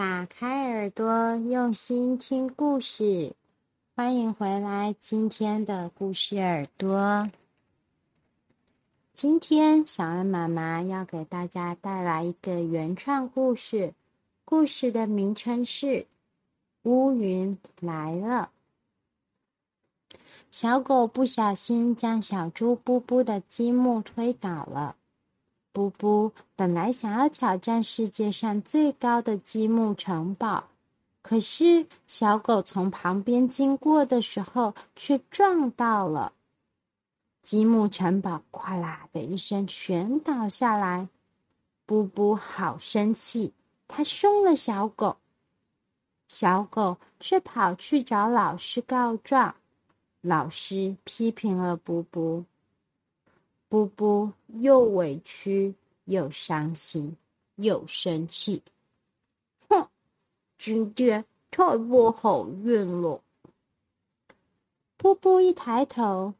打开耳朵，用心听故事。欢迎回来，今天的故事耳朵。今天小恩妈妈要给大家带来一个原创故事，故事的名称是《乌云来了》。小狗不小心将小猪布布的积木推倒了。布布本来想要挑战世界上最高的积木城堡，可是小狗从旁边经过的时候却撞到了积木城堡，哗啦的一声全倒下来。布布好生气，他凶了小狗，小狗却跑去找老师告状，老师批评了布布。布布又委屈又伤心又生气，哼！今天太不好运了。布布一抬头，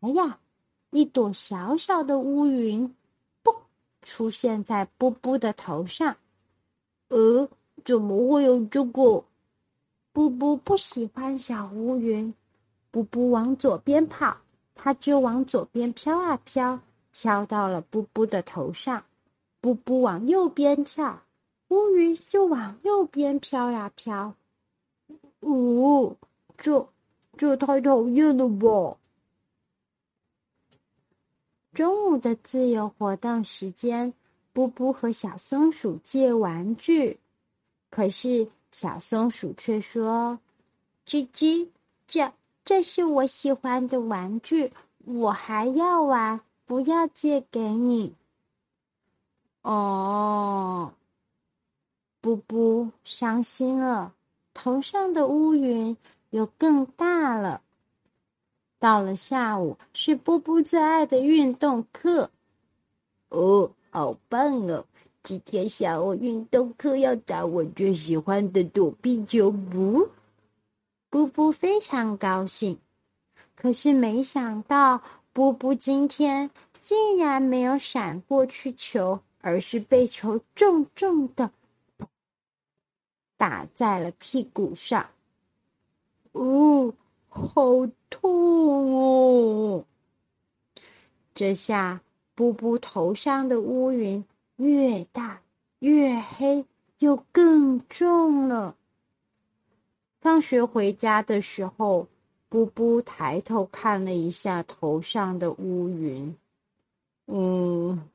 哎呀，一朵小小的乌云，嘣，出现在布布的头上。呃，怎么会有这个？布布不喜欢小乌云。布布往左边跑。它就往左边飘啊飘，飘到了布布的头上。布布往右边跳，乌云就往右边飘呀飘。哦，这这太讨厌了吧！中午的自由活动时间，布布和小松鼠借玩具，可是小松鼠却说：“吱吱，这。”这是我喜欢的玩具，我还要玩，不要借给你。哦，布布伤心了，头上的乌云又更大了。到了下午，是布布最爱的运动课。哦，好棒哦！今天下午运动课要打我最喜欢的躲避球不？布布非常高兴，可是没想到，布布今天竟然没有闪过去球，而是被球重重的打在了屁股上。哦，好痛哦！这下，布布头上的乌云越大越黑，又更重了。放学回家的时候，布布抬头看了一下头上的乌云，嗯，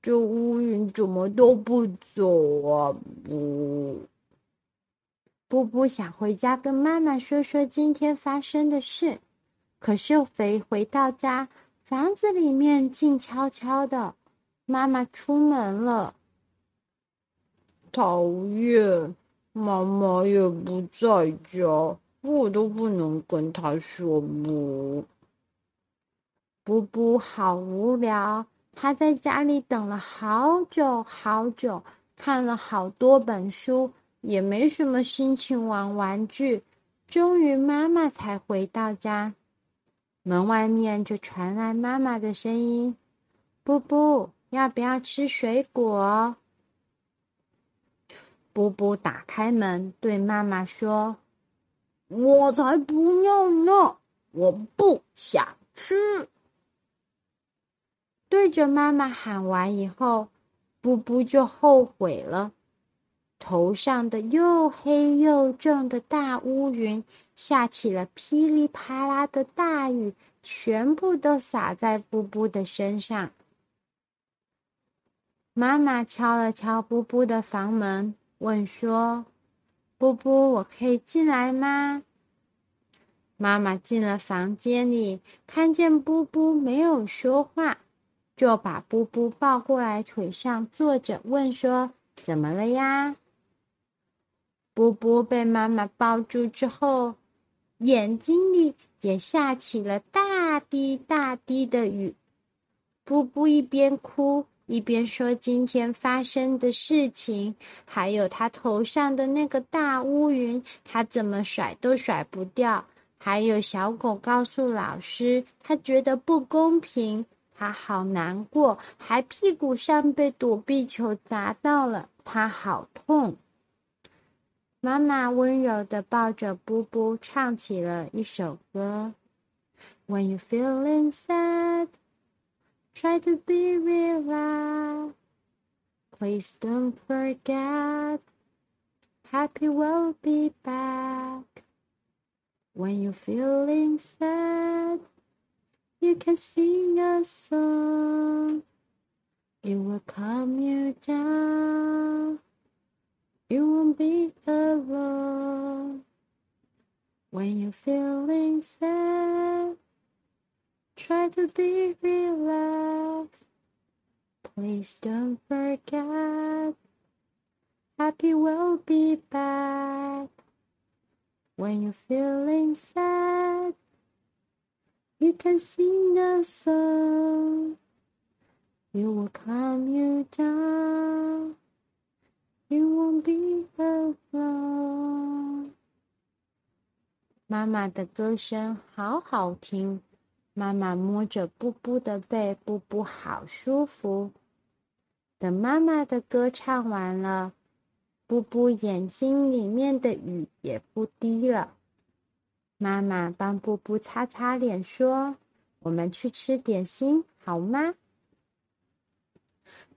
这乌云怎么都不走啊？不，布布想回家跟妈妈说说今天发生的事，可是又回回到家，房子里面静悄悄的，妈妈出门了，讨厌。妈妈也不在家，我都不能跟她说不。布布好无聊，他在家里等了好久好久，看了好多本书，也没什么心情玩玩具。终于，妈妈才回到家，门外面就传来妈妈的声音：“布布，要不要吃水果？”布布打开门，对妈妈说：“我才不要呢，我不想吃。”对着妈妈喊完以后，布布就后悔了。头上的又黑又重的大乌云，下起了噼里啪啦的大雨，全部都洒在布布的身上。妈妈敲了敲布布的房门。问说：“波波，我可以进来吗？”妈妈进了房间里，看见波波没有说话，就把波波抱过来腿上坐着，问说：“怎么了呀？”波波被妈妈抱住之后，眼睛里也下起了大滴大滴的雨。波波一边哭。一边说今天发生的事情，还有他头上的那个大乌云，他怎么甩都甩不掉。还有小狗告诉老师，他觉得不公平，他好难过，还屁股上被躲避球砸到了，他好痛。妈妈温柔地抱着布布，唱起了一首歌。When you feeling sad, try to be relaxed. Please don't forget, happy will be back. When you're feeling sad, you can sing a song. It will calm you down. You won't be alone. When you're feeling sad, try to be relaxed. Please don't forget, happy will be back. When you're feeling sad, you can sing a song. It will calm you down. You won't be alone. 妈妈的歌声好好听。 妈妈摸着布布的背，布布好舒服。等妈妈的歌唱完了，布布眼睛里面的雨也不滴了。妈妈帮布布擦擦脸，说：“我们去吃点心，好吗？”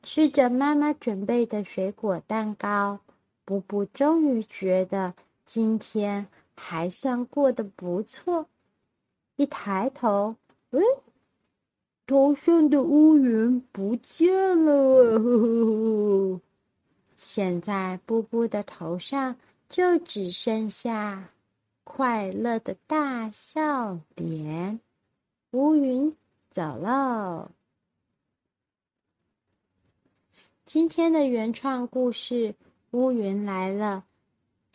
吃着妈妈准备的水果蛋糕，布布终于觉得今天还算过得不错。一抬头。哎，头上的乌云不见了，呵呵呵。现在布布的头上就只剩下快乐的大笑脸。乌云走了。今天的原创故事《乌云来了》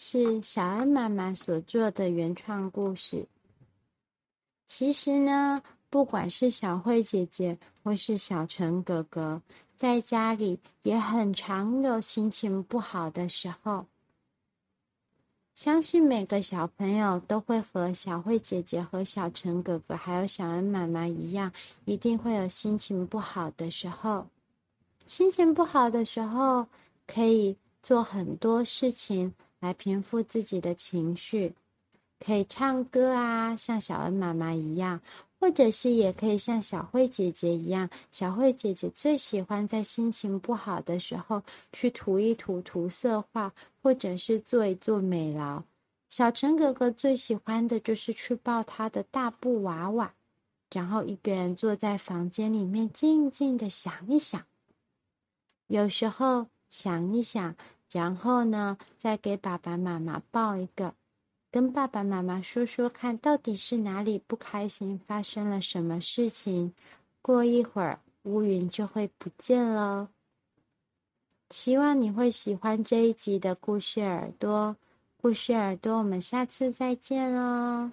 是小恩妈妈所做的原创故事。其实呢。不管是小慧姐姐或是小陈哥哥，在家里也很常有心情不好的时候。相信每个小朋友都会和小慧姐姐和小陈哥哥还有小恩妈妈一样，一定会有心情不好的时候。心情不好的时候，可以做很多事情来平复自己的情绪，可以唱歌啊，像小恩妈妈一样。或者是也可以像小慧姐姐一样，小慧姐姐最喜欢在心情不好的时候去涂一涂涂色画，或者是做一做美劳。小陈哥哥最喜欢的就是去抱他的大布娃娃，然后一个人坐在房间里面静静的想一想。有时候想一想，然后呢，再给爸爸妈妈抱一个。跟爸爸妈妈说说看，到底是哪里不开心，发生了什么事情？过一会儿，乌云就会不见了。希望你会喜欢这一集的故事耳朵。故事耳朵，我们下次再见喽。